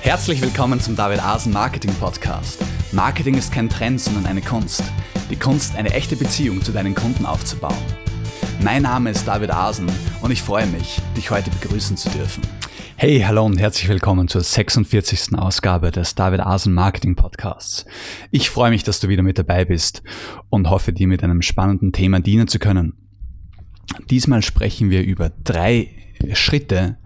Herzlich willkommen zum David Asen Marketing Podcast. Marketing ist kein Trend, sondern eine Kunst. Die Kunst, eine echte Beziehung zu deinen Kunden aufzubauen. Mein Name ist David Asen und ich freue mich, dich heute begrüßen zu dürfen. Hey, hallo und herzlich willkommen zur 46. Ausgabe des David Asen Marketing Podcasts. Ich freue mich, dass du wieder mit dabei bist und hoffe, dir mit einem spannenden Thema dienen zu können. Diesmal sprechen wir über drei Schritte,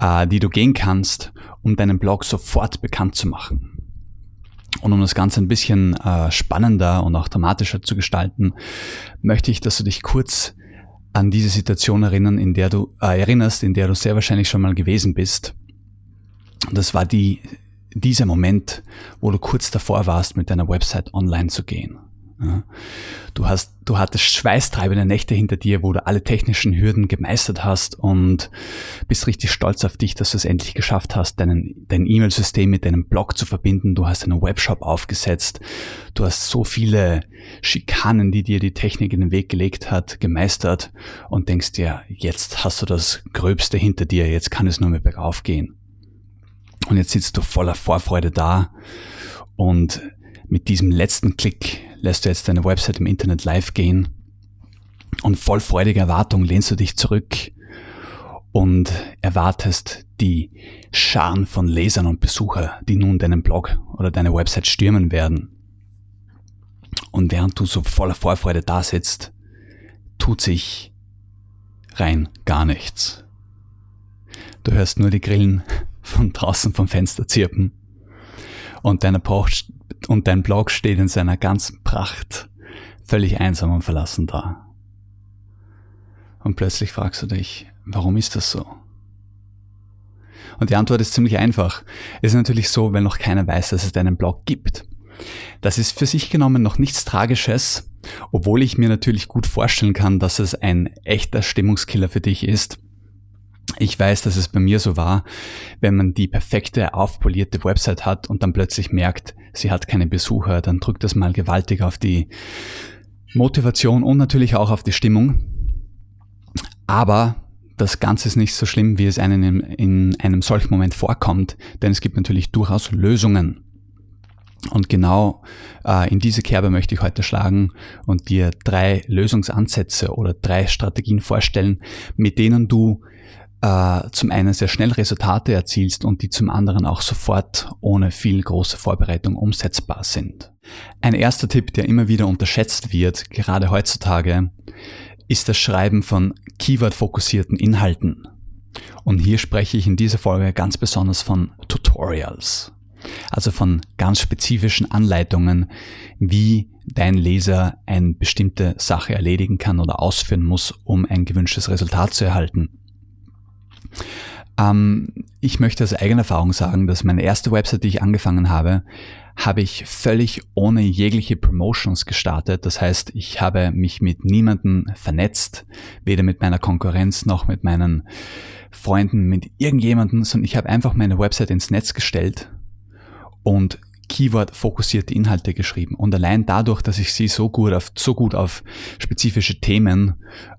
äh, die du gehen kannst, um deinen Blog sofort bekannt zu machen. Und um das Ganze ein bisschen äh, spannender und auch dramatischer zu gestalten, möchte ich, dass du dich kurz an diese Situation erinnern, in der du äh, erinnerst, in der du sehr wahrscheinlich schon mal gewesen bist. Und das war die, dieser Moment, wo du kurz davor warst, mit deiner Website online zu gehen. Du hast, du hattest schweißtreibende Nächte hinter dir, wo du alle technischen Hürden gemeistert hast und bist richtig stolz auf dich, dass du es endlich geschafft hast, deinen, dein E-Mail-System mit deinem Blog zu verbinden. Du hast einen Webshop aufgesetzt. Du hast so viele Schikanen, die dir die Technik in den Weg gelegt hat, gemeistert und denkst dir, jetzt hast du das Gröbste hinter dir, jetzt kann es nur mehr bergauf gehen. Und jetzt sitzt du voller Vorfreude da und mit diesem letzten Klick lässt du jetzt deine Website im Internet live gehen und voll freudiger Erwartung lehnst du dich zurück und erwartest die Scharen von Lesern und Besucher, die nun deinen Blog oder deine Website stürmen werden. Und während du so voller Vorfreude da sitzt, tut sich rein gar nichts. Du hörst nur die Grillen von draußen vom Fenster zirpen und deine Post und dein Blog steht in seiner ganzen Pracht völlig einsam und verlassen da. Und plötzlich fragst du dich, warum ist das so? Und die Antwort ist ziemlich einfach. Es ist natürlich so, wenn noch keiner weiß, dass es deinen Blog gibt. Das ist für sich genommen noch nichts Tragisches, obwohl ich mir natürlich gut vorstellen kann, dass es ein echter Stimmungskiller für dich ist, ich weiß, dass es bei mir so war, wenn man die perfekte, aufpolierte Website hat und dann plötzlich merkt, sie hat keine Besucher, dann drückt das mal gewaltig auf die Motivation und natürlich auch auf die Stimmung. Aber das Ganze ist nicht so schlimm, wie es einem in einem solchen Moment vorkommt, denn es gibt natürlich durchaus Lösungen. Und genau äh, in diese Kerbe möchte ich heute schlagen und dir drei Lösungsansätze oder drei Strategien vorstellen, mit denen du äh, zum einen sehr schnell Resultate erzielst und die zum anderen auch sofort ohne viel große Vorbereitung umsetzbar sind. Ein erster Tipp, der immer wieder unterschätzt wird, gerade heutzutage, ist das Schreiben von Keyword-fokussierten Inhalten. Und hier spreche ich in dieser Folge ganz besonders von Tutorials. Also von ganz spezifischen Anleitungen, wie dein Leser eine bestimmte Sache erledigen kann oder ausführen muss, um ein gewünschtes Resultat zu erhalten. Ähm, ich möchte aus eigener Erfahrung sagen, dass meine erste Website, die ich angefangen habe, habe ich völlig ohne jegliche Promotions gestartet. Das heißt, ich habe mich mit niemandem vernetzt, weder mit meiner Konkurrenz noch mit meinen Freunden, mit irgendjemandem, sondern ich habe einfach meine Website ins Netz gestellt und Keyword-fokussierte Inhalte geschrieben. Und allein dadurch, dass ich sie so gut auf, so gut auf spezifische Themen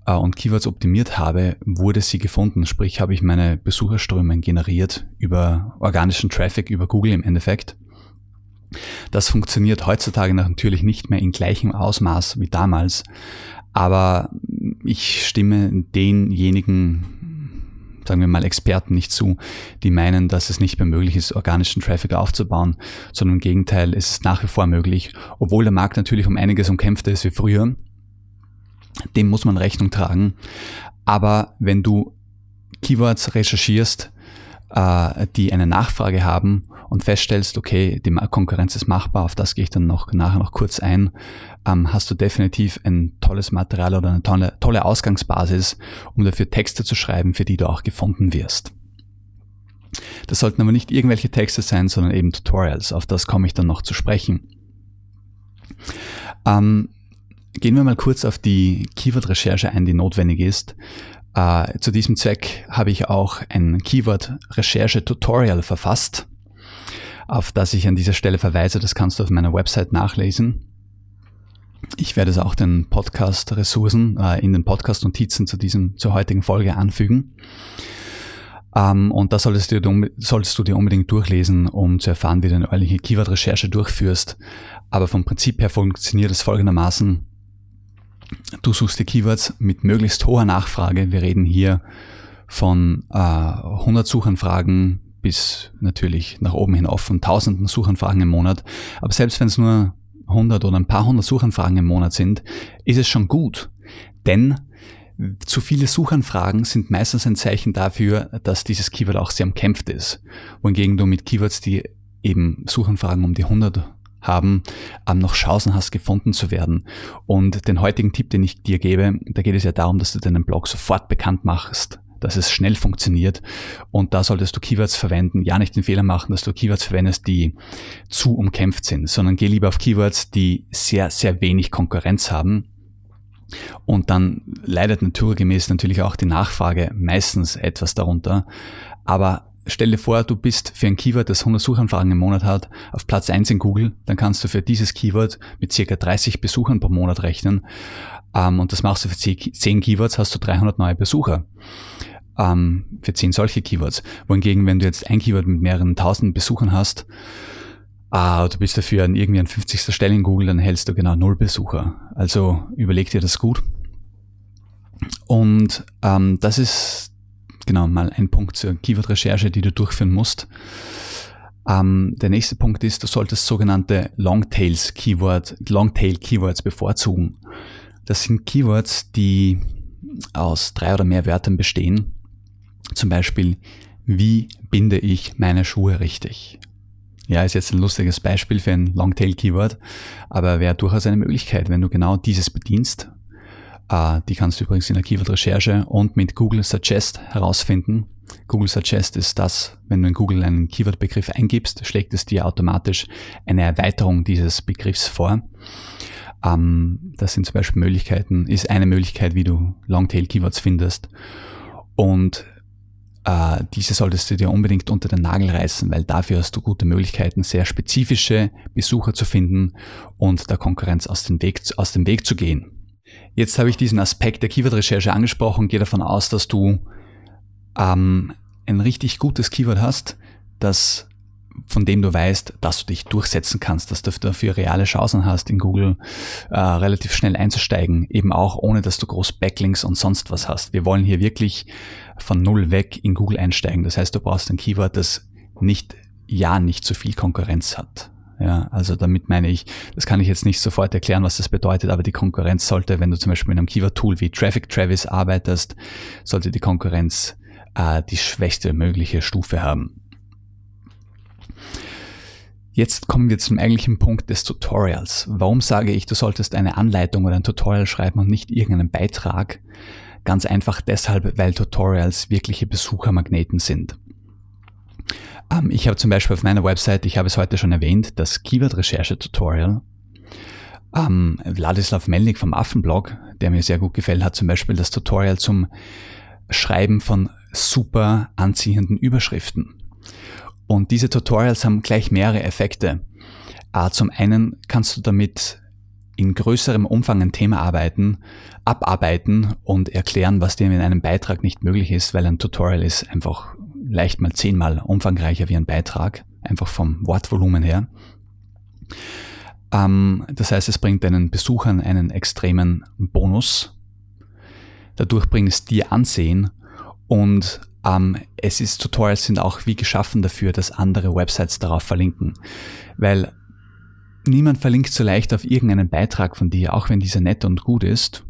äh, und Keywords optimiert habe, wurde sie gefunden. Sprich, habe ich meine Besucherströme generiert über organischen Traffic, über Google im Endeffekt. Das funktioniert heutzutage natürlich nicht mehr in gleichem Ausmaß wie damals. Aber ich stimme denjenigen sagen wir mal, Experten nicht zu, die meinen, dass es nicht mehr möglich ist, organischen Traffic aufzubauen, sondern im Gegenteil, es ist nach wie vor möglich, obwohl der Markt natürlich um einiges umkämpfter ist wie früher. Dem muss man Rechnung tragen. Aber wenn du Keywords recherchierst, äh, die eine Nachfrage haben und feststellst, okay, die Konkurrenz ist machbar, auf das gehe ich dann noch nachher noch kurz ein, ähm, hast du definitiv ein tolles Material oder eine tolle, tolle Ausgangsbasis, um dafür Texte zu schreiben, für die du auch gefunden wirst. Das sollten aber nicht irgendwelche Texte sein, sondern eben Tutorials. Auf das komme ich dann noch zu sprechen. Ähm, gehen wir mal kurz auf die Keyword-Recherche ein, die notwendig ist. Äh, zu diesem Zweck habe ich auch ein Keyword-Recherche-Tutorial verfasst, auf das ich an dieser Stelle verweise. Das kannst du auf meiner Website nachlesen. Ich werde es auch den Podcast-Ressourcen äh, in den Podcast-Notizen zu diesem, zur heutigen Folge anfügen. Ähm, und das solltest du, solltest du dir unbedingt durchlesen, um zu erfahren, wie du eine ordentliche Keyword-Recherche durchführst. Aber vom Prinzip her funktioniert es folgendermaßen. Du suchst die Keywords mit möglichst hoher Nachfrage. Wir reden hier von äh, 100 Suchanfragen bis natürlich nach oben hin offen, tausenden Suchanfragen im Monat. Aber selbst wenn es nur 100 oder ein paar hundert Suchanfragen im Monat sind, ist es schon gut. Denn zu viele Suchanfragen sind meistens ein Zeichen dafür, dass dieses Keyword auch sehr umkämpft ist. Wohingegen du mit Keywords, die eben Suchanfragen um die 100 haben, ähm, noch Chancen hast, gefunden zu werden. Und den heutigen Tipp, den ich dir gebe, da geht es ja darum, dass du deinen Blog sofort bekannt machst, dass es schnell funktioniert. Und da solltest du Keywords verwenden. Ja, nicht den Fehler machen, dass du Keywords verwendest, die zu umkämpft sind, sondern geh lieber auf Keywords, die sehr, sehr wenig Konkurrenz haben. Und dann leidet naturgemäß natürlich auch die Nachfrage meistens etwas darunter. Aber stell dir vor, du bist für ein Keyword, das 100 Suchanfragen im Monat hat, auf Platz 1 in Google, dann kannst du für dieses Keyword mit circa 30 Besuchern pro Monat rechnen. Ähm, und das machst du für 10 Keywords, hast du 300 neue Besucher. Ähm, für 10 solche Keywords. Wohingegen, wenn du jetzt ein Keyword mit mehreren tausend Besuchern hast, ah, du bist dafür an irgendwie an 50. Stelle in Google, dann hältst du genau null Besucher. Also überleg dir das gut. Und ähm, das ist genau mal ein Punkt zur Keyword-Recherche, die du durchführen musst. Ähm, der nächste Punkt ist, du solltest sogenannte Longtails Keyword, Longtail Keywords bevorzugen. Das sind Keywords, die aus drei oder mehr Wörtern bestehen. Zum Beispiel, wie binde ich meine Schuhe richtig? Ja, ist jetzt ein lustiges Beispiel für ein Longtail Keyword, aber wäre durchaus eine Möglichkeit, wenn du genau dieses bedienst äh, die kannst du übrigens in der Keyword-Recherche und mit Google Suggest herausfinden. Google Suggest ist das, wenn du in Google einen Keyword-Begriff eingibst, schlägt es dir automatisch eine Erweiterung dieses Begriffs vor. Ähm, das sind zum Beispiel Möglichkeiten, ist eine Möglichkeit, wie du Longtail-Keywords findest. Und äh, diese solltest du dir unbedingt unter den Nagel reißen, weil dafür hast du gute Möglichkeiten, sehr spezifische Besucher zu finden und der Konkurrenz aus dem Weg, aus dem Weg zu gehen. Jetzt habe ich diesen Aspekt der Keyword-Recherche angesprochen, gehe davon aus, dass du ähm, ein richtig gutes Keyword hast, das von dem du weißt, dass du dich durchsetzen kannst, dass du dafür reale Chancen hast, in Google äh, relativ schnell einzusteigen, eben auch ohne, dass du groß Backlinks und sonst was hast. Wir wollen hier wirklich von null weg in Google einsteigen. Das heißt, du brauchst ein Keyword, das nicht, ja, nicht so viel Konkurrenz hat. Ja, also damit meine ich, das kann ich jetzt nicht sofort erklären, was das bedeutet, aber die Konkurrenz sollte, wenn du zum Beispiel mit einem Keyword-Tool wie Traffic Travis arbeitest, sollte die Konkurrenz äh, die schwächste mögliche Stufe haben. Jetzt kommen wir zum eigentlichen Punkt des Tutorials. Warum sage ich, du solltest eine Anleitung oder ein Tutorial schreiben und nicht irgendeinen Beitrag? Ganz einfach deshalb, weil Tutorials wirkliche Besuchermagneten sind. Ähm, ich habe zum Beispiel auf meiner Website, ich habe es heute schon erwähnt, das Keyword-Recherche-Tutorial. Ähm, Ladislav Melnik vom Affenblog, der mir sehr gut gefällt, hat zum Beispiel das Tutorial zum Schreiben von super anziehenden Überschriften. Und diese Tutorials haben gleich mehrere Effekte. Äh, zum einen kannst du damit in größerem Umfang ein Thema arbeiten, abarbeiten und erklären, was dir in einem Beitrag nicht möglich ist, weil ein Tutorial ist einfach leicht mal zehnmal umfangreicher wie ein Beitrag, einfach vom Wortvolumen her. Ähm, das heißt, es bringt deinen Besuchern einen extremen Bonus. Dadurch bringt es dir Ansehen und ähm, es ist, Tutorials sind auch wie geschaffen dafür, dass andere Websites darauf verlinken. Weil niemand verlinkt so leicht auf irgendeinen Beitrag von dir, auch wenn dieser nett und gut ist.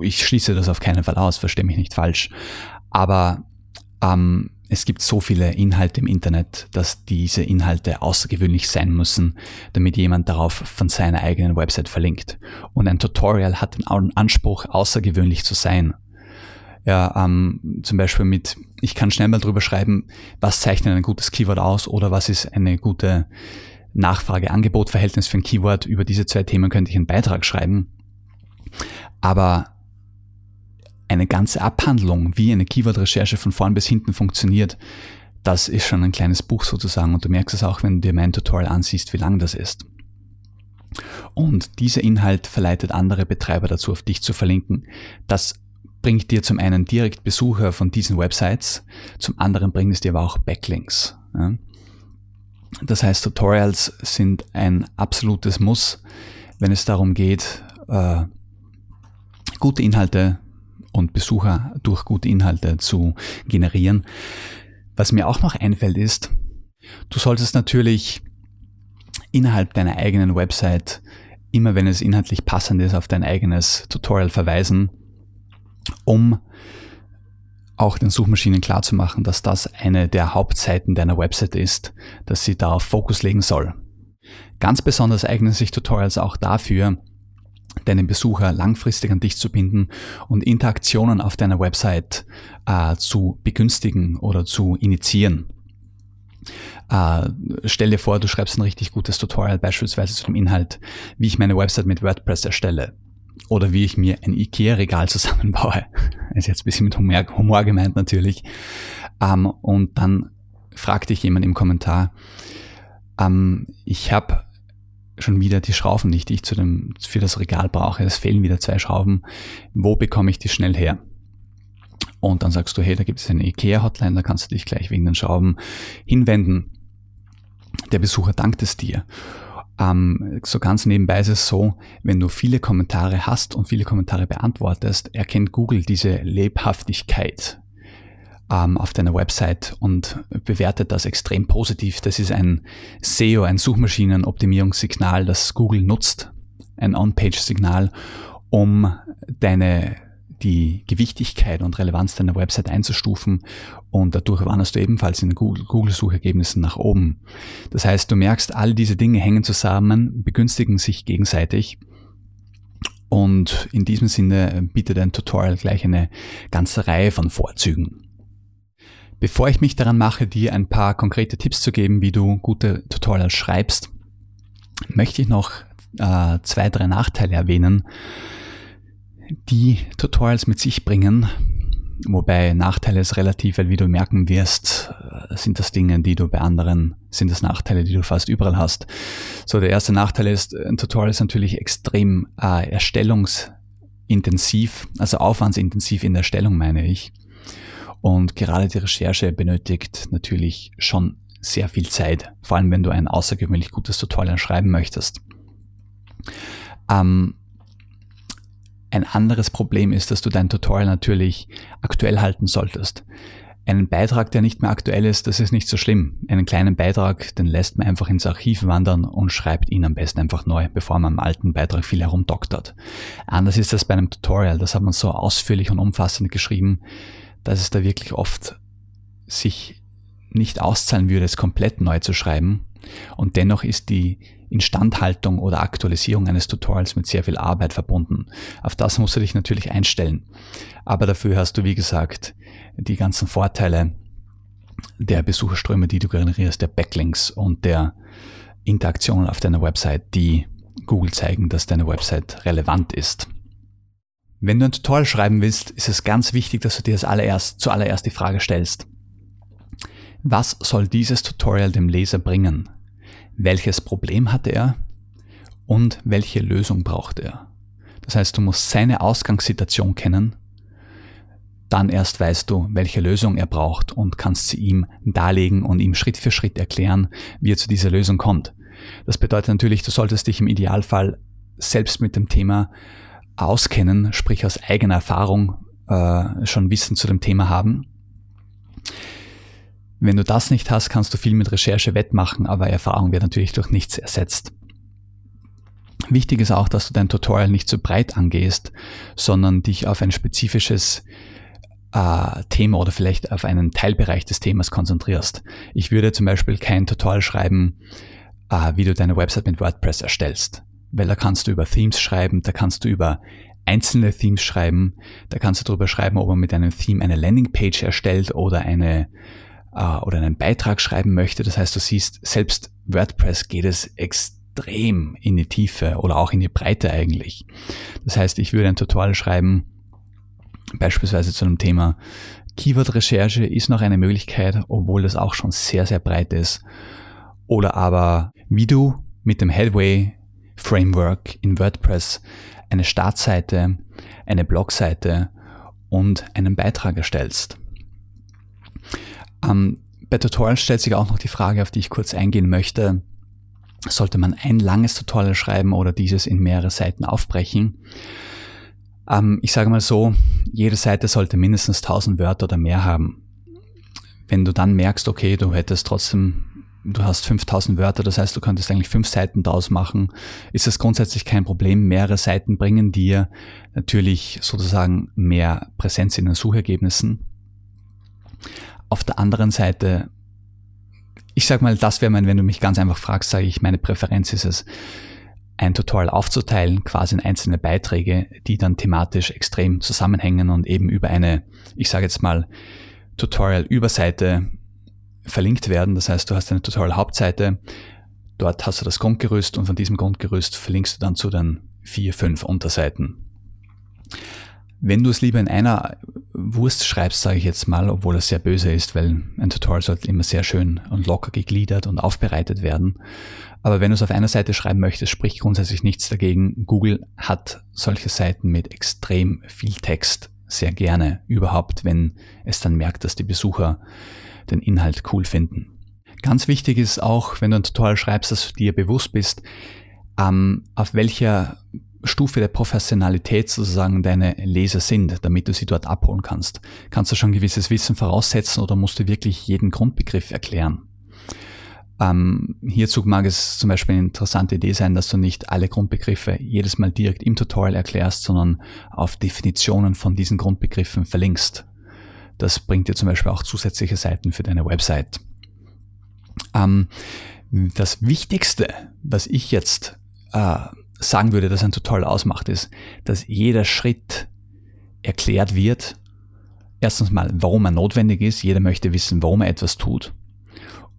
Ich schließe das auf keinen Fall aus, verstehe mich nicht falsch. Aber ähm, es gibt so viele Inhalte im Internet, dass diese Inhalte außergewöhnlich sein müssen, damit jemand darauf von seiner eigenen Website verlinkt. Und ein Tutorial hat den Anspruch, außergewöhnlich zu sein. Ja, ähm, zum Beispiel mit, ich kann schnell mal drüber schreiben, was zeichnet ein gutes Keyword aus oder was ist eine gute Nachfrage-Angebot-Verhältnis für ein Keyword. Über diese zwei Themen könnte ich einen Beitrag schreiben. Aber eine ganze Abhandlung, wie eine Keyword-Recherche von vorn bis hinten funktioniert, das ist schon ein kleines Buch sozusagen und du merkst es auch, wenn du dir mein Tutorial ansiehst, wie lang das ist. Und dieser Inhalt verleitet andere Betreiber dazu, auf dich zu verlinken. Das bringt dir zum einen direkt Besucher von diesen Websites, zum anderen bringt es dir aber auch Backlinks. Ja? Das heißt, Tutorials sind ein absolutes Muss, wenn es darum geht, äh, gute Inhalte und Besucher durch gute Inhalte zu generieren. Was mir auch noch einfällt ist, du solltest natürlich innerhalb deiner eigenen Website immer wenn es inhaltlich passend ist auf dein eigenes Tutorial verweisen, um auch den Suchmaschinen klarzumachen, dass das eine der Hauptseiten deiner Website ist, dass sie darauf Fokus legen soll. Ganz besonders eignen sich Tutorials auch dafür, deinen Besucher langfristig an dich zu binden und Interaktionen auf deiner Website äh, zu begünstigen oder zu initiieren. Äh, stell dir vor, du schreibst ein richtig gutes Tutorial beispielsweise zu dem Inhalt, wie ich meine Website mit WordPress erstelle oder wie ich mir ein IKEA-Regal zusammenbaue. ist jetzt ein bisschen mit Humor, Humor gemeint natürlich. Ähm, und dann fragt dich jemand im Kommentar, ähm, ich habe schon wieder die Schrauben nicht, die ich zu dem, für das Regal brauche. Es fehlen wieder zwei Schrauben. Wo bekomme ich die schnell her? Und dann sagst du, hey, da gibt es eine IKEA-Hotline, da kannst du dich gleich wegen den Schrauben hinwenden. Der Besucher dankt es dir. Ähm, so ganz nebenbei ist es so, wenn du viele Kommentare hast und viele Kommentare beantwortest, erkennt Google diese Lebhaftigkeit ähm, auf deiner Website und bewertet das extrem positiv. Das ist ein SEO, ein Suchmaschinenoptimierungssignal, das Google nutzt, ein On-Page-Signal, um deine die Gewichtigkeit und Relevanz deiner Website einzustufen und dadurch wanderst du ebenfalls in den Google-Suchergebnissen nach oben. Das heißt, du merkst, all diese Dinge hängen zusammen, begünstigen sich gegenseitig und in diesem Sinne bietet ein Tutorial gleich eine ganze Reihe von Vorzügen. Bevor ich mich daran mache, dir ein paar konkrete Tipps zu geben, wie du gute Tutorials schreibst, möchte ich noch äh, zwei, drei Nachteile erwähnen, die Tutorials mit sich bringen. Wobei Nachteile ist relativ, weil wie du merken wirst, äh, sind das Dinge, die du bei anderen, sind das Nachteile, die du fast überall hast. So, der erste Nachteil ist, ein Tutorial ist natürlich extrem äh, erstellungsintensiv, also aufwandsintensiv in der Erstellung meine ich. Und gerade die Recherche benötigt natürlich schon sehr viel Zeit, vor allem wenn du ein außergewöhnlich gutes Tutorial schreiben möchtest. Ähm, ein anderes Problem ist, dass du dein Tutorial natürlich aktuell halten solltest. Einen Beitrag, der nicht mehr aktuell ist, das ist nicht so schlimm. Einen kleinen Beitrag, den lässt man einfach ins Archiv wandern und schreibt ihn am besten einfach neu, bevor man am alten Beitrag viel herumdoktert. Anders ist das bei einem Tutorial, das hat man so ausführlich und umfassend geschrieben, dass es da wirklich oft sich nicht auszahlen würde, es komplett neu zu schreiben. Und dennoch ist die Instandhaltung oder Aktualisierung eines Tutorials mit sehr viel Arbeit verbunden. Auf das musst du dich natürlich einstellen. Aber dafür hast du, wie gesagt, die ganzen Vorteile der Besucherströme, die du generierst, der Backlinks und der Interaktionen auf deiner Website, die Google zeigen, dass deine Website relevant ist. Wenn du ein Tutorial schreiben willst, ist es ganz wichtig, dass du dir das allererst, zuallererst die Frage stellst, was soll dieses Tutorial dem Leser bringen? Welches Problem hatte er und welche Lösung braucht er. Das heißt, du musst seine Ausgangssituation kennen, dann erst weißt du, welche Lösung er braucht und kannst sie ihm darlegen und ihm Schritt für Schritt erklären, wie er zu dieser Lösung kommt. Das bedeutet natürlich, du solltest dich im Idealfall selbst mit dem Thema auskennen, sprich aus eigener Erfahrung äh, schon Wissen zu dem Thema haben. Wenn du das nicht hast, kannst du viel mit Recherche wettmachen, aber Erfahrung wird natürlich durch nichts ersetzt. Wichtig ist auch, dass du dein Tutorial nicht zu breit angehst, sondern dich auf ein spezifisches äh, Thema oder vielleicht auf einen Teilbereich des Themas konzentrierst. Ich würde zum Beispiel kein Tutorial schreiben, äh, wie du deine Website mit WordPress erstellst, weil da kannst du über Themes schreiben, da kannst du über einzelne Themes schreiben, da kannst du darüber schreiben, ob man mit einem Theme eine Landingpage erstellt oder eine äh, oder einen Beitrag schreiben möchte. Das heißt, du siehst, selbst WordPress geht es extrem in die Tiefe oder auch in die Breite eigentlich. Das heißt, ich würde ein Tutorial schreiben, beispielsweise zu einem Thema Keyword-Recherche ist noch eine Möglichkeit, obwohl das auch schon sehr, sehr breit ist. Oder aber, wie du mit dem Headway Framework in WordPress eine Startseite, eine Blogseite und einen Beitrag erstellst. Ähm, bei Tutorials stellt sich auch noch die Frage, auf die ich kurz eingehen möchte. Sollte man ein langes Tutorial schreiben oder dieses in mehrere Seiten aufbrechen? Ähm, ich sage mal so, jede Seite sollte mindestens 1000 Wörter oder mehr haben. Wenn du dann merkst, okay, du hättest trotzdem du hast 5000 Wörter, das heißt, du könntest eigentlich fünf Seiten daraus machen, ist es grundsätzlich kein Problem. Mehrere Seiten bringen dir natürlich sozusagen mehr Präsenz in den Suchergebnissen. Auf der anderen Seite, ich sag mal, das wäre mein, wenn du mich ganz einfach fragst, sage ich, meine Präferenz ist es, ein Tutorial aufzuteilen, quasi in einzelne Beiträge, die dann thematisch extrem zusammenhängen und eben über eine, ich sage jetzt mal, Tutorial-Überseite verlinkt werden. Das heißt, du hast eine Tutorial-Hauptseite, dort hast du das Grundgerüst und von diesem Grundgerüst verlinkst du dann zu den vier, fünf Unterseiten. Wenn du es lieber in einer Wurst schreibst, sage ich jetzt mal, obwohl es sehr böse ist, weil ein Tutorial sollte immer sehr schön und locker gegliedert und aufbereitet werden. Aber wenn du es auf einer Seite schreiben möchtest, spricht grundsätzlich nichts dagegen. Google hat solche Seiten mit extrem viel Text sehr gerne überhaupt, wenn es dann merkt, dass die Besucher den Inhalt cool finden. Ganz wichtig ist auch, wenn du ein Tutorial schreibst, dass du dir bewusst bist, ähm, auf welcher Stufe der Professionalität sozusagen deine Leser sind, damit du sie dort abholen kannst. Kannst du schon gewisses Wissen voraussetzen oder musst du wirklich jeden Grundbegriff erklären? Ähm, hierzu mag es zum Beispiel eine interessante Idee sein, dass du nicht alle Grundbegriffe jedes Mal direkt im Tutorial erklärst, sondern auf Definitionen von diesen Grundbegriffen verlinkst. Das bringt dir zum Beispiel auch zusätzliche Seiten für deine Website. Ähm, das Wichtigste, was ich jetzt äh, sagen würde, dass ein Tutorial ausmacht, ist, dass jeder Schritt erklärt wird. Erstens mal, warum er notwendig ist. Jeder möchte wissen, warum er etwas tut.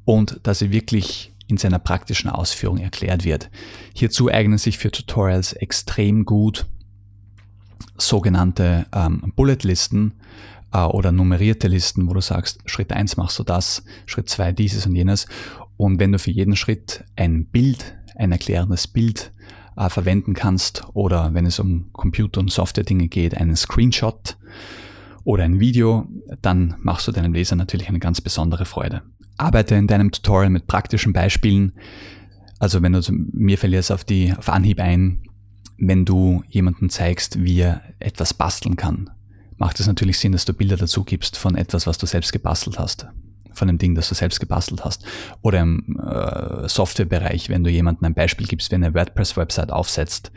Und dass er wirklich in seiner praktischen Ausführung erklärt wird. Hierzu eignen sich für Tutorials extrem gut sogenannte ähm, Bulletlisten äh, oder nummerierte Listen, wo du sagst, Schritt eins machst du das, Schritt zwei dieses und jenes. Und wenn du für jeden Schritt ein Bild, ein erklärendes Bild äh, verwenden kannst oder wenn es um Computer- und Software-Dinge geht, einen Screenshot oder ein Video, dann machst du deinem Leser natürlich eine ganz besondere Freude. Arbeite in deinem Tutorial mit praktischen Beispielen. Also wenn du, mir jetzt auf die, auf Anhieb ein, wenn du jemandem zeigst, wie er etwas basteln kann, macht es natürlich Sinn, dass du Bilder dazu gibst von etwas, was du selbst gebastelt hast von dem Ding, das du selbst gebastelt hast. Oder im äh, Softwarebereich, wenn du jemandem ein Beispiel gibst, wie eine WordPress-Website aufsetzt.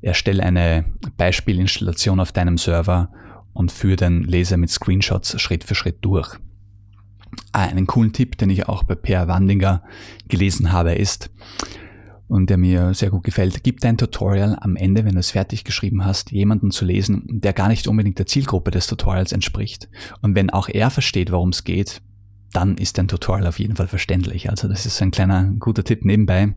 Erstelle eine Beispielinstallation auf deinem Server und führe den Leser mit Screenshots Schritt für Schritt durch. Ah, einen coolen Tipp, den ich auch bei Per Wandinger gelesen habe, ist, und der mir sehr gut gefällt, gib dein Tutorial am Ende, wenn du es fertig geschrieben hast, jemanden zu lesen, der gar nicht unbedingt der Zielgruppe des Tutorials entspricht. Und wenn auch er versteht, worum es geht, dann ist dein Tutorial auf jeden Fall verständlich. Also das ist ein kleiner guter Tipp nebenbei.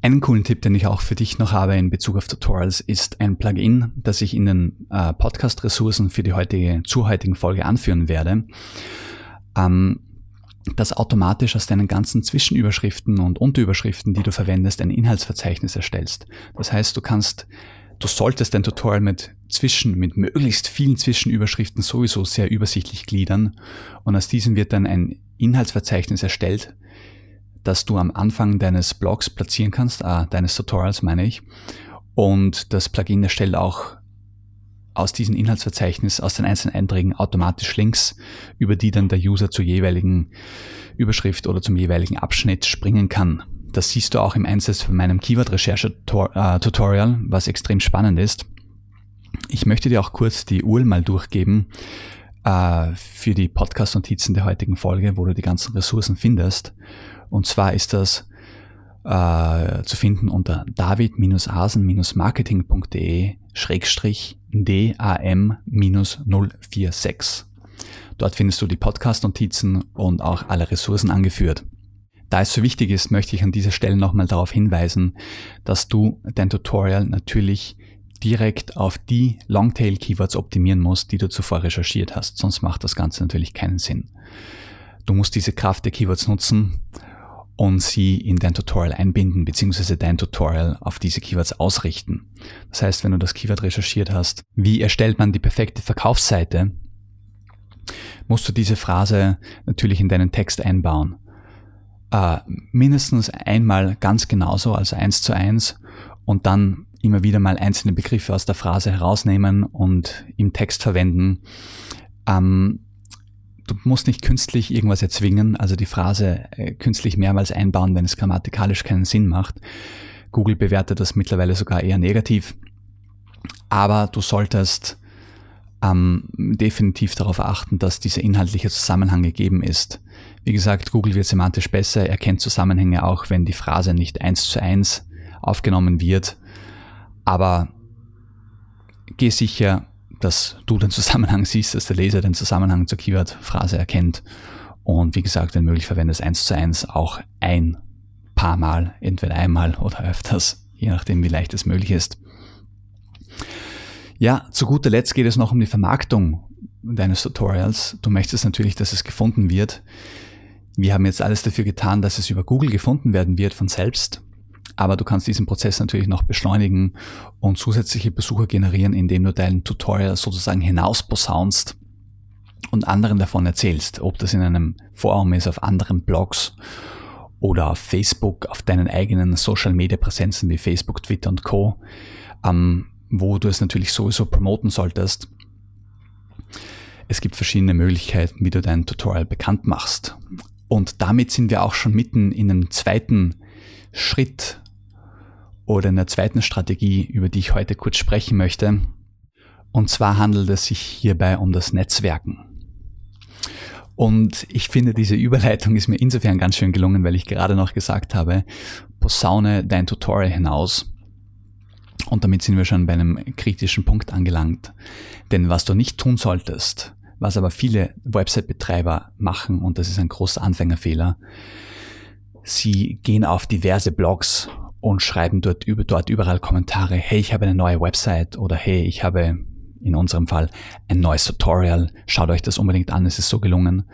Einen coolen Tipp, den ich auch für dich noch habe in Bezug auf Tutorials, ist ein Plugin, das ich in den äh, Podcast-Ressourcen für die heutige, zur heutigen Folge anführen werde. Ähm, das automatisch aus deinen ganzen Zwischenüberschriften und Unterüberschriften, die du verwendest, ein Inhaltsverzeichnis erstellst. Das heißt, du kannst, du solltest dein Tutorial mit Zwischen, mit möglichst vielen Zwischenüberschriften sowieso sehr übersichtlich gliedern und aus diesem wird dann ein Inhaltsverzeichnis erstellt, das du am Anfang deines Blogs platzieren kannst, ah, deines Tutorials meine ich. Und das Plugin erstellt auch aus diesem Inhaltsverzeichnis, aus den einzelnen Einträgen automatisch Links, über die dann der User zur jeweiligen Überschrift oder zum jeweiligen Abschnitt springen kann. Das siehst du auch im Einsatz von meinem Keyword-Recherche-Tutorial, äh, was extrem spannend ist. Ich möchte dir auch kurz die URL mal durchgeben äh, für die Podcast-Notizen der heutigen Folge, wo du die ganzen Ressourcen findest. Und zwar ist das äh, zu finden unter david-asen-marketing.de DAM-046. Dort findest du die Podcast-Notizen und auch alle Ressourcen angeführt. Da es so wichtig ist, möchte ich an dieser Stelle nochmal darauf hinweisen, dass du dein Tutorial natürlich direkt auf die Longtail-Keywords optimieren musst, die du zuvor recherchiert hast. Sonst macht das Ganze natürlich keinen Sinn. Du musst diese Kraft der Keywords nutzen und sie in dein Tutorial einbinden, beziehungsweise dein Tutorial auf diese Keywords ausrichten. Das heißt, wenn du das Keyword recherchiert hast, wie erstellt man die perfekte Verkaufsseite, musst du diese Phrase natürlich in deinen Text einbauen. Äh, mindestens einmal ganz genauso, also eins zu eins, und dann immer wieder mal einzelne Begriffe aus der Phrase herausnehmen und im Text verwenden. Ähm, du musst nicht künstlich irgendwas erzwingen, also die Phrase äh, künstlich mehrmals einbauen, wenn es grammatikalisch keinen Sinn macht. Google bewertet das mittlerweile sogar eher negativ. Aber du solltest ähm, definitiv darauf achten, dass dieser inhaltliche Zusammenhang gegeben ist. Wie gesagt, Google wird semantisch besser, erkennt Zusammenhänge auch, wenn die Phrase nicht eins zu eins aufgenommen wird. Aber geh sicher, dass du den Zusammenhang siehst, dass der Leser den Zusammenhang zur Keyword-Phrase erkennt. Und wie gesagt, wenn möglich, verwende es eins zu eins auch ein paar Mal, entweder einmal oder öfters, je nachdem, wie leicht es möglich ist. Ja, zu guter Letzt geht es noch um die Vermarktung deines Tutorials. Du möchtest natürlich, dass es gefunden wird. Wir haben jetzt alles dafür getan, dass es über Google gefunden werden wird von selbst. Aber du kannst diesen Prozess natürlich noch beschleunigen und zusätzliche Besucher generieren, indem du dein Tutorial sozusagen hinausposaunst und anderen davon erzählst. Ob das in einem Forum ist, auf anderen Blogs oder auf Facebook, auf deinen eigenen Social Media Präsenzen wie Facebook, Twitter und Co. Ähm, wo du es natürlich sowieso promoten solltest. Es gibt verschiedene Möglichkeiten, wie du dein Tutorial bekannt machst. Und damit sind wir auch schon mitten in einem zweiten Schritt oder in der zweiten Strategie, über die ich heute kurz sprechen möchte. Und zwar handelt es sich hierbei um das Netzwerken. Und ich finde, diese Überleitung ist mir insofern ganz schön gelungen, weil ich gerade noch gesagt habe, posaune dein Tutorial hinaus und damit sind wir schon bei einem kritischen Punkt angelangt. Denn was du nicht tun solltest, was aber viele Website-Betreiber machen, und das ist ein großer Anfängerfehler, sie gehen auf diverse Blogs und schreiben dort, über, dort überall Kommentare, hey, ich habe eine neue Website oder hey, ich habe in unserem Fall ein neues Tutorial, schaut euch das unbedingt an, es ist so gelungen.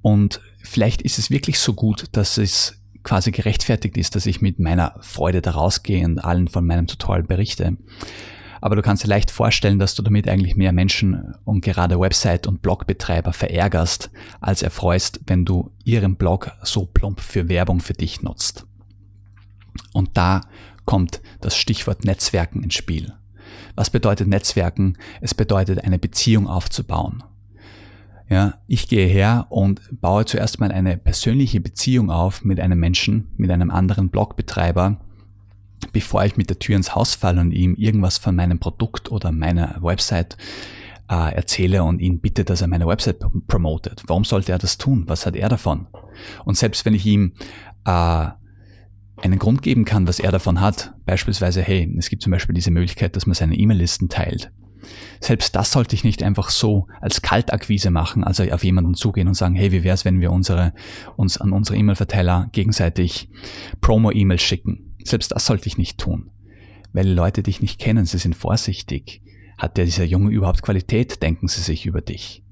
Und vielleicht ist es wirklich so gut, dass es quasi gerechtfertigt ist, dass ich mit meiner Freude da rausgehe und allen von meinem Tutorial berichte. Aber du kannst dir leicht vorstellen, dass du damit eigentlich mehr Menschen und gerade Website- und Blogbetreiber verärgerst, als erfreust, wenn du ihren Blog so plump für Werbung für dich nutzt. Und da kommt das Stichwort Netzwerken ins Spiel. Was bedeutet Netzwerken? Es bedeutet eine Beziehung aufzubauen. Ja, ich gehe her und baue zuerst mal eine persönliche Beziehung auf mit einem Menschen, mit einem anderen Blogbetreiber, bevor ich mit der Tür ins Haus falle und ihm irgendwas von meinem Produkt oder meiner Website äh, erzähle und ihn bitte, dass er meine Website promotet. Warum sollte er das tun? Was hat er davon? Und selbst wenn ich ihm äh, einen Grund geben kann, was er davon hat, beispielsweise, hey, es gibt zum Beispiel diese Möglichkeit, dass man seine E-Mail-Listen teilt selbst das sollte ich nicht einfach so als Kaltakquise machen, also auf jemanden zugehen und sagen, hey, wie wäre es, wenn wir unsere, uns an unsere E-Mail-Verteiler gegenseitig Promo-E-Mails schicken. Selbst das sollte ich nicht tun, weil Leute dich nicht kennen, sie sind vorsichtig. Hat der dieser Junge überhaupt Qualität, denken sie sich über dich.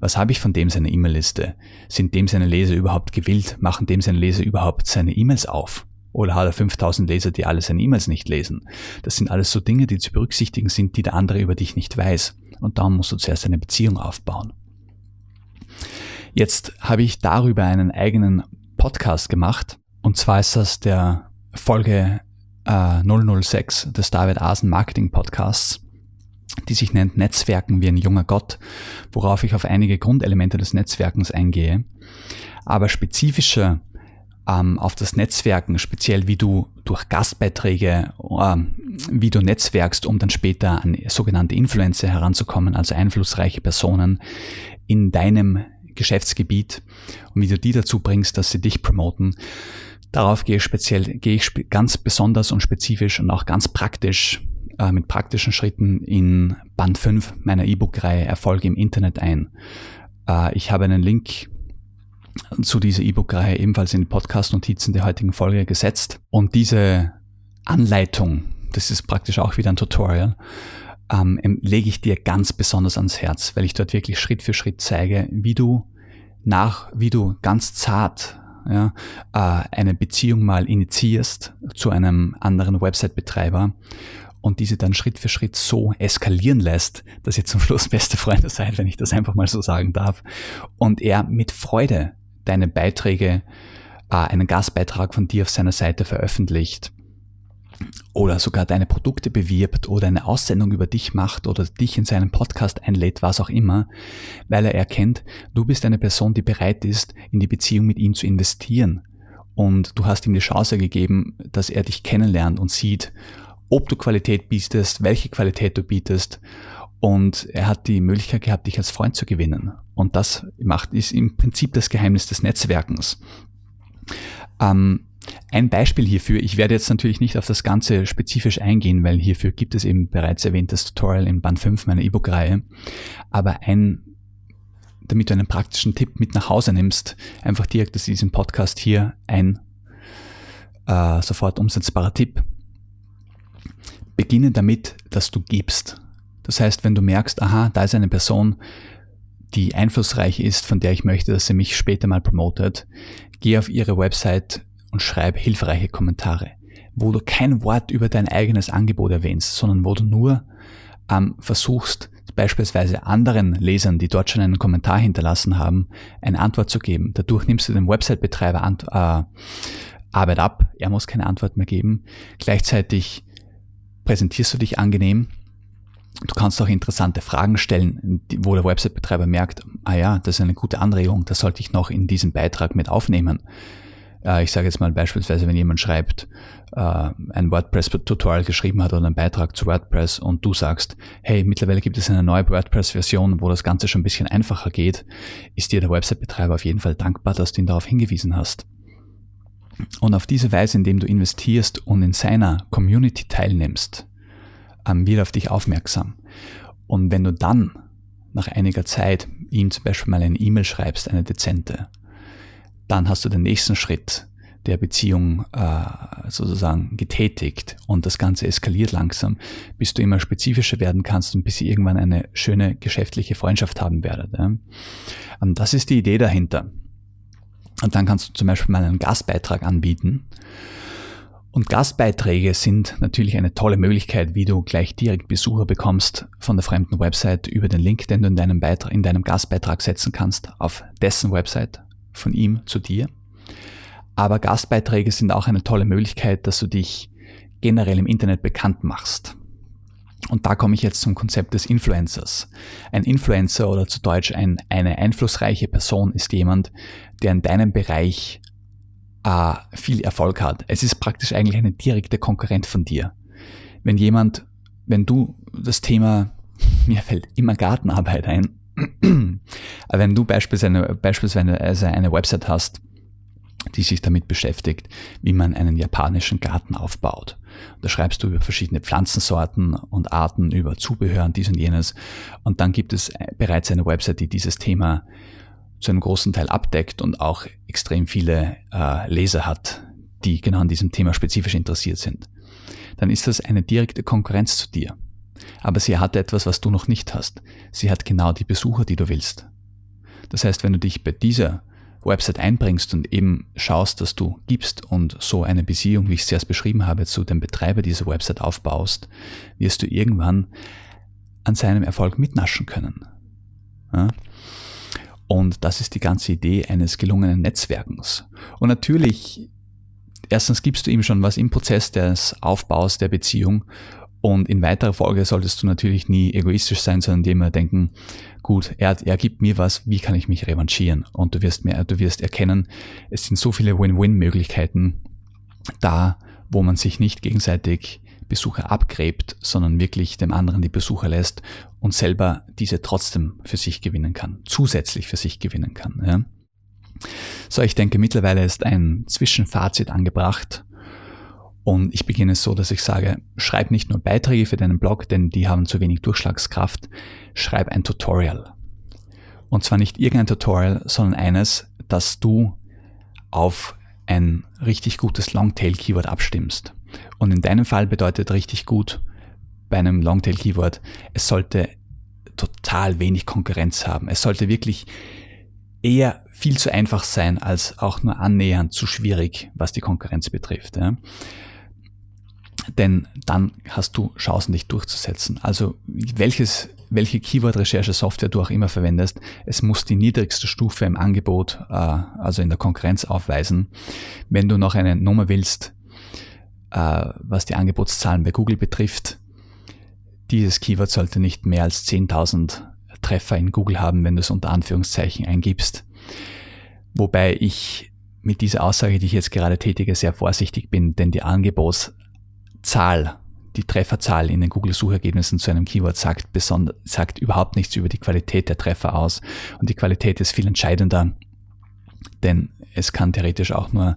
Was habe ich von dem seine E-Mail-Liste? Sind dem seine Leser überhaupt gewillt? Machen dem seine Leser überhaupt seine E-Mails auf? Oder hat er 5000 Leser, die alle seine E-Mails nicht lesen? Das sind alles so Dinge, die zu berücksichtigen sind, die der andere über dich nicht weiß. Und darum musst du zuerst eine Beziehung aufbauen. Jetzt habe ich darüber einen eigenen Podcast gemacht. Und zwar ist das der Folge äh, 006 des David Asen Marketing Podcasts, die sich nennt Netzwerken wie ein junger Gott, worauf ich auf einige Grundelemente des Netzwerkens eingehe. Aber spezifischer ähm, auf das Netzwerken, speziell wie du durch Gastbeiträge, ähm, wie du netzwerkst, um dann später an sogenannte Influencer heranzukommen, also einflussreiche Personen in deinem Geschäftsgebiet und wie du die dazu bringst, dass sie dich promoten. Darauf gehe ich speziell, gehe ich ganz besonders und spezifisch und auch ganz praktisch äh, mit praktischen Schritten in Band 5 meiner E-Book-Reihe Erfolge im Internet ein. Äh, ich habe einen Link zu dieser E-Book-Reihe ebenfalls in die Podcast-Notizen der heutigen Folge gesetzt. Und diese Anleitung, das ist praktisch auch wieder ein Tutorial, ähm, lege ich dir ganz besonders ans Herz, weil ich dort wirklich Schritt für Schritt zeige, wie du nach, wie du ganz zart, ja, äh, eine Beziehung mal initiierst zu einem anderen Website-Betreiber und diese dann Schritt für Schritt so eskalieren lässt, dass ihr zum Schluss beste Freunde seid, wenn ich das einfach mal so sagen darf, und er mit Freude deine Beiträge, äh, einen Gastbeitrag von dir auf seiner Seite veröffentlicht oder sogar deine Produkte bewirbt oder eine Aussendung über dich macht oder dich in seinen Podcast einlädt, was auch immer, weil er erkennt, du bist eine Person, die bereit ist, in die Beziehung mit ihm zu investieren. Und du hast ihm die Chance gegeben, dass er dich kennenlernt und sieht, ob du Qualität bietest, welche Qualität du bietest. Und er hat die Möglichkeit gehabt, dich als Freund zu gewinnen. Und das macht, ist im Prinzip das Geheimnis des Netzwerkens. Ähm, ein Beispiel hierfür, ich werde jetzt natürlich nicht auf das Ganze spezifisch eingehen, weil hierfür gibt es eben bereits erwähntes Tutorial in Band 5 meiner E-Book-Reihe, aber ein, damit du einen praktischen Tipp mit nach Hause nimmst, einfach direkt aus diesem Podcast hier ein äh, sofort umsetzbarer Tipp. Beginne damit, dass du gibst. Das heißt, wenn du merkst, aha, da ist eine Person, die einflussreich ist, von der ich möchte, dass sie mich später mal promotet, geh auf ihre Website, und schreib hilfreiche Kommentare, wo du kein Wort über dein eigenes Angebot erwähnst, sondern wo du nur ähm, versuchst, beispielsweise anderen Lesern, die dort schon einen Kommentar hinterlassen haben, eine Antwort zu geben. Dadurch nimmst du dem Website-Betreiber äh, Arbeit ab, er muss keine Antwort mehr geben. Gleichzeitig präsentierst du dich angenehm. Du kannst auch interessante Fragen stellen, wo der Website-Betreiber merkt, ah ja, das ist eine gute Anregung, das sollte ich noch in diesem Beitrag mit aufnehmen. Äh, ich sage jetzt mal beispielsweise, wenn jemand schreibt, äh, ein WordPress-Tutorial geschrieben hat oder einen Beitrag zu WordPress und du sagst, hey, mittlerweile gibt es eine neue WordPress-Version, wo das Ganze schon ein bisschen einfacher geht, ist dir der Website-Betreiber auf jeden Fall dankbar, dass du ihn darauf hingewiesen hast. Und auf diese Weise, indem du investierst und in seiner Community teilnimmst, ähm, wird auf dich aufmerksam. Und wenn du dann nach einiger Zeit ihm zum Beispiel mal eine E-Mail schreibst, eine dezente, dann hast du den nächsten Schritt der Beziehung äh, sozusagen getätigt und das Ganze eskaliert langsam, bis du immer spezifischer werden kannst und bis ihr irgendwann eine schöne geschäftliche Freundschaft haben werdet. Ja. Und das ist die Idee dahinter. Und dann kannst du zum Beispiel mal einen Gastbeitrag anbieten. Und Gastbeiträge sind natürlich eine tolle Möglichkeit, wie du gleich direkt Besucher bekommst von der fremden Website über den Link, den du in deinem, Beitrag, in deinem Gastbeitrag setzen kannst, auf dessen Website von ihm zu dir. Aber Gastbeiträge sind auch eine tolle Möglichkeit, dass du dich generell im Internet bekannt machst. Und da komme ich jetzt zum Konzept des Influencers. Ein Influencer oder zu Deutsch ein, eine einflussreiche Person ist jemand, der in deinem Bereich äh, viel Erfolg hat. Es ist praktisch eigentlich eine direkte Konkurrent von dir. Wenn jemand, wenn du das Thema, mir fällt immer Gartenarbeit ein, wenn du beispielsweise, beispielsweise eine Website hast, die sich damit beschäftigt, wie man einen japanischen Garten aufbaut. Da schreibst du über verschiedene Pflanzensorten und Arten, über Zubehör und dies und jenes. Und dann gibt es bereits eine Website, die dieses Thema zu einem großen Teil abdeckt und auch extrem viele äh, Leser hat, die genau an diesem Thema spezifisch interessiert sind. Dann ist das eine direkte Konkurrenz zu dir. Aber sie hat etwas, was du noch nicht hast. Sie hat genau die Besucher, die du willst. Das heißt, wenn du dich bei dieser Website einbringst und eben schaust, dass du gibst und so eine Beziehung, wie ich es zuerst beschrieben habe, zu dem Betreiber dieser Website aufbaust, wirst du irgendwann an seinem Erfolg mitnaschen können. Ja? Und das ist die ganze Idee eines gelungenen Netzwerkens. Und natürlich, erstens gibst du ihm schon was im Prozess des Aufbaus der Beziehung und in weiterer Folge solltest du natürlich nie egoistisch sein, sondern dir immer denken, gut, er, er gibt mir was, wie kann ich mich revanchieren? Und du wirst mehr, du wirst erkennen, es sind so viele Win-Win-Möglichkeiten da, wo man sich nicht gegenseitig Besucher abgräbt, sondern wirklich dem anderen die Besucher lässt und selber diese trotzdem für sich gewinnen kann, zusätzlich für sich gewinnen kann. Ja? So, ich denke, mittlerweile ist ein Zwischenfazit angebracht und ich beginne so, dass ich sage, schreib nicht nur Beiträge für deinen Blog, denn die haben zu wenig Durchschlagskraft, schreib ein Tutorial. Und zwar nicht irgendein Tutorial, sondern eines, das du auf ein richtig gutes Longtail-Keyword abstimmst. Und in deinem Fall bedeutet richtig gut bei einem Longtail-Keyword, es sollte total wenig Konkurrenz haben. Es sollte wirklich eher viel zu einfach sein als auch nur annähernd zu schwierig, was die Konkurrenz betrifft. Ja. Denn dann hast du Chancen, dich durchzusetzen. Also welches, welche Keyword-Recherche-Software du auch immer verwendest, es muss die niedrigste Stufe im Angebot, äh, also in der Konkurrenz aufweisen. Wenn du noch eine Nummer willst, äh, was die Angebotszahlen bei Google betrifft, dieses Keyword sollte nicht mehr als 10.000 Treffer in Google haben, wenn du es unter Anführungszeichen eingibst. Wobei ich mit dieser Aussage, die ich jetzt gerade tätige, sehr vorsichtig bin, denn die Angebotszahl, die Trefferzahl in den Google-Suchergebnissen zu einem Keyword sagt, sagt überhaupt nichts über die Qualität der Treffer aus. Und die Qualität ist viel entscheidender, denn es kann theoretisch auch nur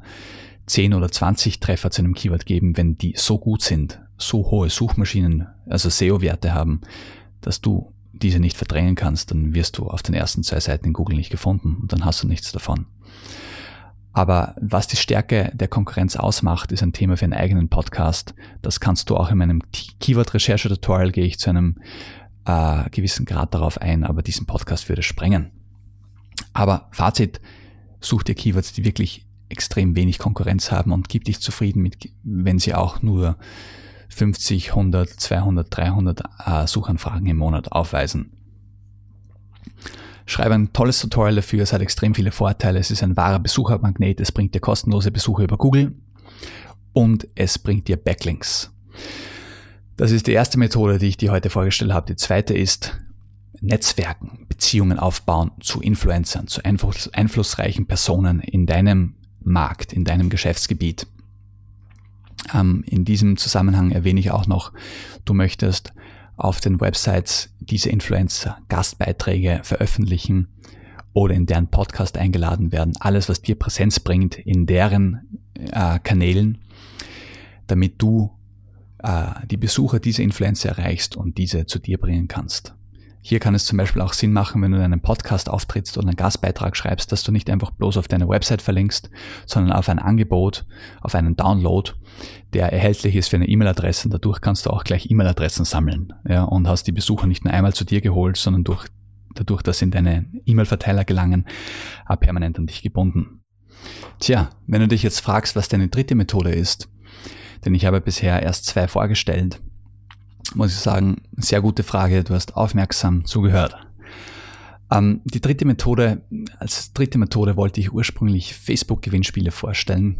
10 oder 20 Treffer zu einem Keyword geben, wenn die so gut sind, so hohe Suchmaschinen, also SEO-Werte haben, dass du diese nicht verdrängen kannst, dann wirst du auf den ersten zwei Seiten in Google nicht gefunden und dann hast du nichts davon. Aber was die Stärke der Konkurrenz ausmacht, ist ein Thema für einen eigenen Podcast. Das kannst du auch in meinem Keyword-Recherche-Tutorial gehe ich zu einem äh, gewissen Grad darauf ein, aber diesen Podcast würde sprengen. Aber Fazit, such dir Keywords, die wirklich extrem wenig Konkurrenz haben und gib dich zufrieden mit, wenn sie auch nur 50, 100, 200, 300 äh, Suchanfragen im Monat aufweisen. Schreibe ein tolles Tutorial dafür, es hat extrem viele Vorteile, es ist ein wahrer Besuchermagnet, es bringt dir kostenlose Besucher über Google und es bringt dir Backlinks. Das ist die erste Methode, die ich dir heute vorgestellt habe. Die zweite ist Netzwerken, Beziehungen aufbauen zu Influencern, zu einflussreichen Personen in deinem Markt, in deinem Geschäftsgebiet. Ähm, in diesem Zusammenhang erwähne ich auch noch, du möchtest auf den Websites diese Influencer Gastbeiträge veröffentlichen oder in deren Podcast eingeladen werden. Alles, was dir Präsenz bringt in deren äh, Kanälen, damit du äh, die Besucher dieser Influencer erreichst und diese zu dir bringen kannst. Hier kann es zum Beispiel auch Sinn machen, wenn du in einem Podcast auftrittst oder einen Gastbeitrag schreibst, dass du nicht einfach bloß auf deine Website verlinkst, sondern auf ein Angebot, auf einen Download, der erhältlich ist für eine E-Mail-Adresse. Dadurch kannst du auch gleich E-Mail-Adressen sammeln ja, und hast die Besucher nicht nur einmal zu dir geholt, sondern durch, dadurch, dass sie in deine E-Mail-Verteiler gelangen, permanent an dich gebunden. Tja, wenn du dich jetzt fragst, was deine dritte Methode ist, denn ich habe bisher erst zwei vorgestellt, muss ich sagen, sehr gute Frage. Du hast aufmerksam zugehört. Ähm, die dritte Methode, als dritte Methode wollte ich ursprünglich Facebook-Gewinnspiele vorstellen,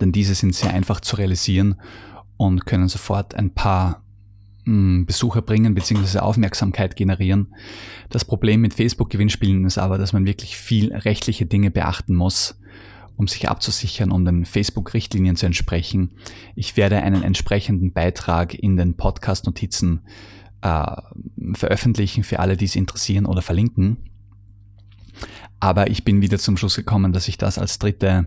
denn diese sind sehr einfach zu realisieren und können sofort ein paar hm, Besucher bringen bzw. Aufmerksamkeit generieren. Das Problem mit Facebook-Gewinnspielen ist aber, dass man wirklich viel rechtliche Dinge beachten muss um sich abzusichern, um den Facebook-Richtlinien zu entsprechen. Ich werde einen entsprechenden Beitrag in den Podcast-Notizen äh, veröffentlichen für alle, die es interessieren oder verlinken. Aber ich bin wieder zum Schluss gekommen, dass ich das als dritte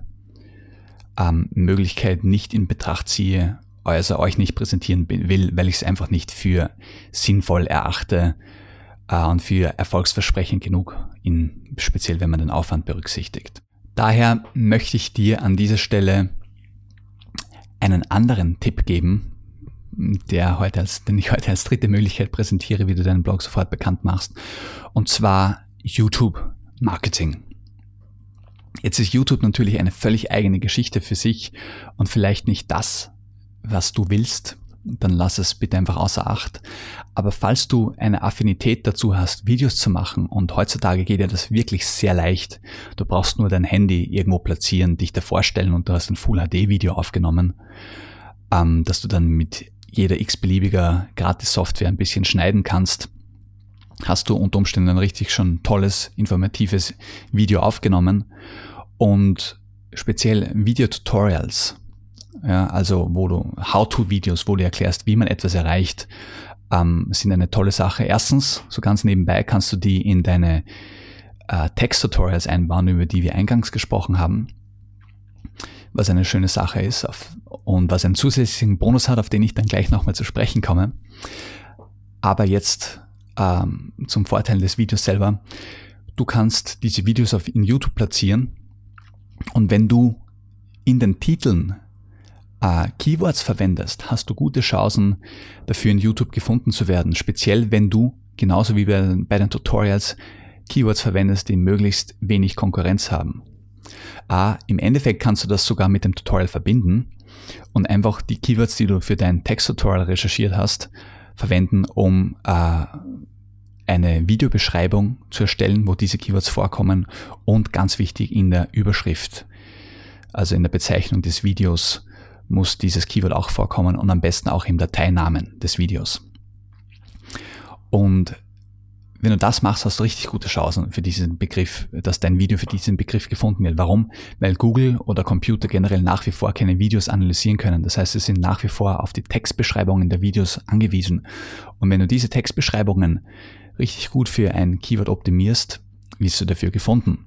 ähm, Möglichkeit nicht in Betracht ziehe, also euch nicht präsentieren will, weil ich es einfach nicht für sinnvoll erachte äh, und für erfolgsversprechend genug, in, speziell wenn man den Aufwand berücksichtigt. Daher möchte ich dir an dieser Stelle einen anderen Tipp geben, der heute als, den ich heute als dritte Möglichkeit präsentiere, wie du deinen Blog sofort bekannt machst. Und zwar YouTube Marketing. Jetzt ist YouTube natürlich eine völlig eigene Geschichte für sich und vielleicht nicht das, was du willst, dann lass es bitte einfach außer Acht. Aber falls du eine Affinität dazu hast, Videos zu machen, und heutzutage geht ja das wirklich sehr leicht, du brauchst nur dein Handy irgendwo platzieren, dich da vorstellen und du hast ein Full-HD-Video aufgenommen, ähm, dass du dann mit jeder x-beliebiger Gratis-Software ein bisschen schneiden kannst, hast du unter Umständen ein richtig schon tolles, informatives Video aufgenommen und speziell Videotutorials ja, also wo du How-to-Videos, wo du erklärst, wie man etwas erreicht, ähm, sind eine tolle Sache. Erstens, so ganz nebenbei kannst du die in deine äh, Text-Tutorials einbauen, über die wir eingangs gesprochen haben, was eine schöne Sache ist auf, und was einen zusätzlichen Bonus hat, auf den ich dann gleich nochmal zu sprechen komme. Aber jetzt ähm, zum Vorteil des Videos selber. Du kannst diese Videos auf in YouTube platzieren und wenn du in den Titeln äh, Keywords verwendest, hast du gute Chancen dafür in YouTube gefunden zu werden. Speziell wenn du, genauso wie bei, bei den Tutorials, Keywords verwendest, die möglichst wenig Konkurrenz haben. A, im Endeffekt kannst du das sogar mit dem Tutorial verbinden und einfach die Keywords, die du für dein Texttutorial recherchiert hast, verwenden, um äh, eine Videobeschreibung zu erstellen, wo diese Keywords vorkommen und ganz wichtig in der Überschrift, also in der Bezeichnung des Videos muss dieses Keyword auch vorkommen und am besten auch im Dateinamen des Videos. Und wenn du das machst, hast du richtig gute Chancen für diesen Begriff, dass dein Video für diesen Begriff gefunden wird. Warum? Weil Google oder Computer generell nach wie vor keine Videos analysieren können. Das heißt, sie sind nach wie vor auf die Textbeschreibungen der Videos angewiesen. Und wenn du diese Textbeschreibungen richtig gut für ein Keyword optimierst, wirst du dafür gefunden.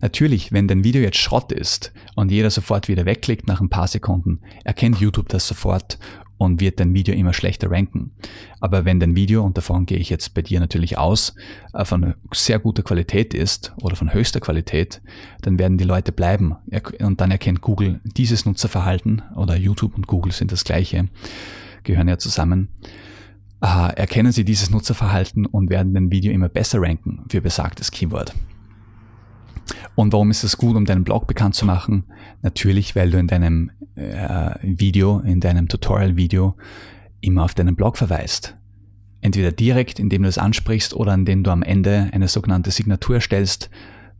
Natürlich, wenn dein Video jetzt Schrott ist und jeder sofort wieder wegklickt nach ein paar Sekunden, erkennt YouTube das sofort und wird dein Video immer schlechter ranken. Aber wenn dein Video, und davon gehe ich jetzt bei dir natürlich aus, äh, von sehr guter Qualität ist oder von höchster Qualität, dann werden die Leute bleiben. Und dann erkennt Google dieses Nutzerverhalten oder YouTube und Google sind das gleiche, gehören ja zusammen. Äh, erkennen sie dieses Nutzerverhalten und werden dein Video immer besser ranken für besagtes Keyword. Und warum ist es gut, um deinen Blog bekannt zu machen? Natürlich, weil du in deinem äh, Video, in deinem Tutorial-Video immer auf deinen Blog verweist. Entweder direkt, indem du es ansprichst, oder indem du am Ende eine sogenannte Signatur erstellst,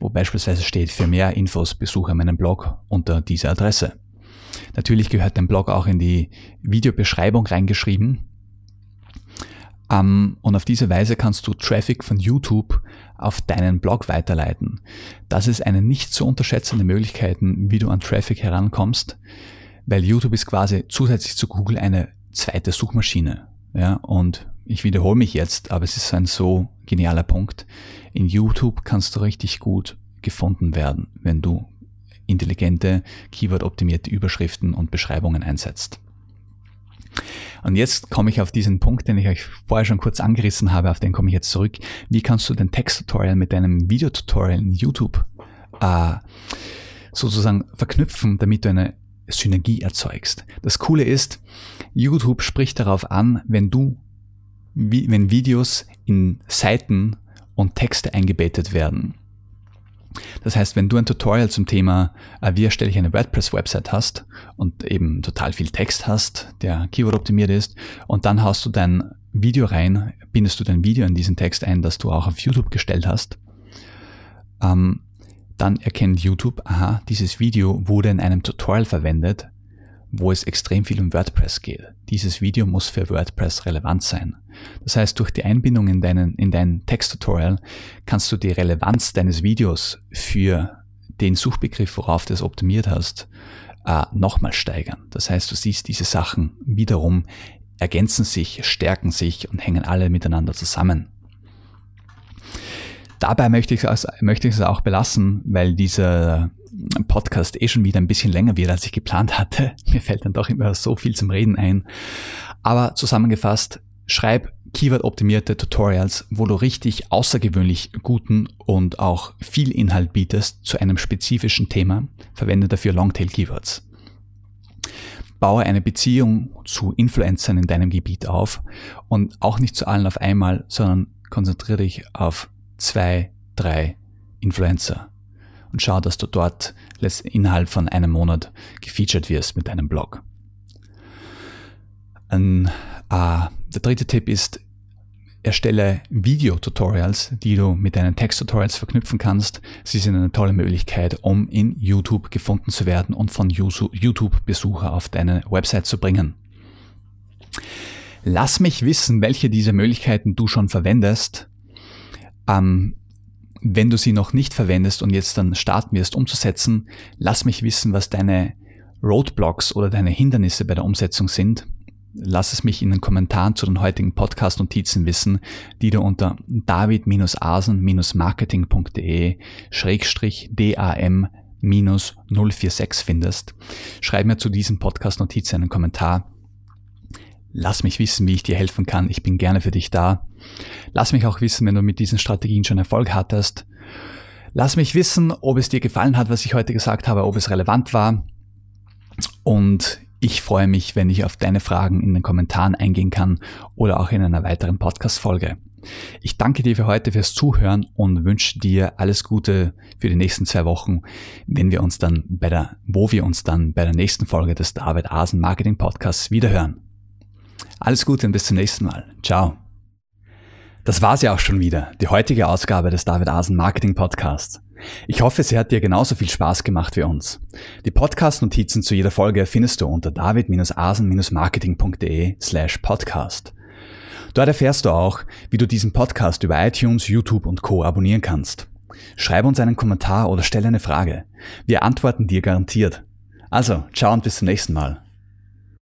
wo beispielsweise steht, für mehr Infos besuche meinen Blog unter dieser Adresse. Natürlich gehört dein Blog auch in die Videobeschreibung reingeschrieben. Um, ähm, und auf diese Weise kannst du Traffic von YouTube auf deinen Blog weiterleiten. Das ist eine nicht zu unterschätzende Möglichkeit, wie du an Traffic herankommst, weil YouTube ist quasi zusätzlich zu Google eine zweite Suchmaschine. Ja, und ich wiederhole mich jetzt, aber es ist ein so genialer Punkt. In YouTube kannst du richtig gut gefunden werden, wenn du intelligente, keyword-optimierte Überschriften und Beschreibungen einsetzt. Und jetzt komme ich auf diesen Punkt, den ich euch vorher schon kurz angerissen habe, auf den komme ich jetzt zurück. Wie kannst du den Texttutorial mit deinem Videotutorial in YouTube äh, sozusagen verknüpfen, damit du eine Synergie erzeugst? Das Coole ist, YouTube spricht darauf an, wenn du, wie, wenn Videos in Seiten und Texte eingebettet werden. Das heißt, wenn du ein Tutorial zum Thema, äh, wie erstelle ich eine WordPress-Website hast und eben total viel Text hast, der Keyword-optimiert ist, und dann haust du dein Video rein, bindest du dein Video in diesen Text ein, das du auch auf YouTube gestellt hast, ähm, dann erkennt YouTube, aha, dieses Video wurde in einem Tutorial verwendet, wo es extrem viel um WordPress geht. Dieses Video muss für WordPress relevant sein. Das heißt, durch die Einbindung in, deinen, in dein Texttutorial kannst du die Relevanz deines Videos für den Suchbegriff, worauf du es optimiert hast, äh, nochmal steigern. Das heißt, du siehst diese Sachen wiederum ergänzen sich, stärken sich und hängen alle miteinander zusammen. Dabei möchte ich es, möchte ich es auch belassen, weil dieser Podcast eh schon wieder ein bisschen länger wird, als ich geplant hatte. Mir fällt dann doch immer so viel zum Reden ein. Aber zusammengefasst, schreib Keyword-optimierte Tutorials, wo du richtig außergewöhnlich guten und auch viel Inhalt bietest zu einem spezifischen Thema. Verwende dafür Longtail-Keywords. Baue eine Beziehung zu Influencern in deinem Gebiet auf und auch nicht zu allen auf einmal, sondern konzentriere dich auf zwei, drei Influencer und schau, dass du dort innerhalb von einem Monat gefeatured wirst mit deinem Blog. Ein, äh, der dritte Tipp ist, erstelle Videotutorials, die du mit deinen Texttutorials verknüpfen kannst. Sie sind eine tolle Möglichkeit, um in YouTube gefunden zu werden und von YouTube-Besucher auf deine Website zu bringen. Lass mich wissen, welche dieser Möglichkeiten du schon verwendest. Ähm, wenn du sie noch nicht verwendest und jetzt dann starten wirst umzusetzen, lass mich wissen, was deine Roadblocks oder deine Hindernisse bei der Umsetzung sind. Lass es mich in den Kommentaren zu den heutigen Podcast-Notizen wissen, die du unter david-asen-marketing.de schrägstrich DAM 046 findest. Schreib mir zu diesem Podcast-Notiz einen Kommentar Lass mich wissen, wie ich dir helfen kann. Ich bin gerne für dich da. Lass mich auch wissen, wenn du mit diesen Strategien schon Erfolg hattest. Lass mich wissen, ob es dir gefallen hat, was ich heute gesagt habe, ob es relevant war. Und ich freue mich, wenn ich auf deine Fragen in den Kommentaren eingehen kann oder auch in einer weiteren Podcast-Folge. Ich danke dir für heute fürs Zuhören und wünsche dir alles Gute für die nächsten zwei Wochen, wenn wir uns dann bei der, wo wir uns dann bei der nächsten Folge des David Asen Marketing Podcasts wiederhören. Alles Gute und bis zum nächsten Mal. Ciao. Das war's ja auch schon wieder, die heutige Ausgabe des David Asen Marketing Podcasts. Ich hoffe, sie hat dir genauso viel Spaß gemacht wie uns. Die Podcast-Notizen zu jeder Folge findest du unter david-asen-marketing.de slash podcast. Dort erfährst du auch, wie du diesen Podcast über iTunes, YouTube und Co. abonnieren kannst. Schreib uns einen Kommentar oder stell eine Frage. Wir antworten dir garantiert. Also, ciao und bis zum nächsten Mal.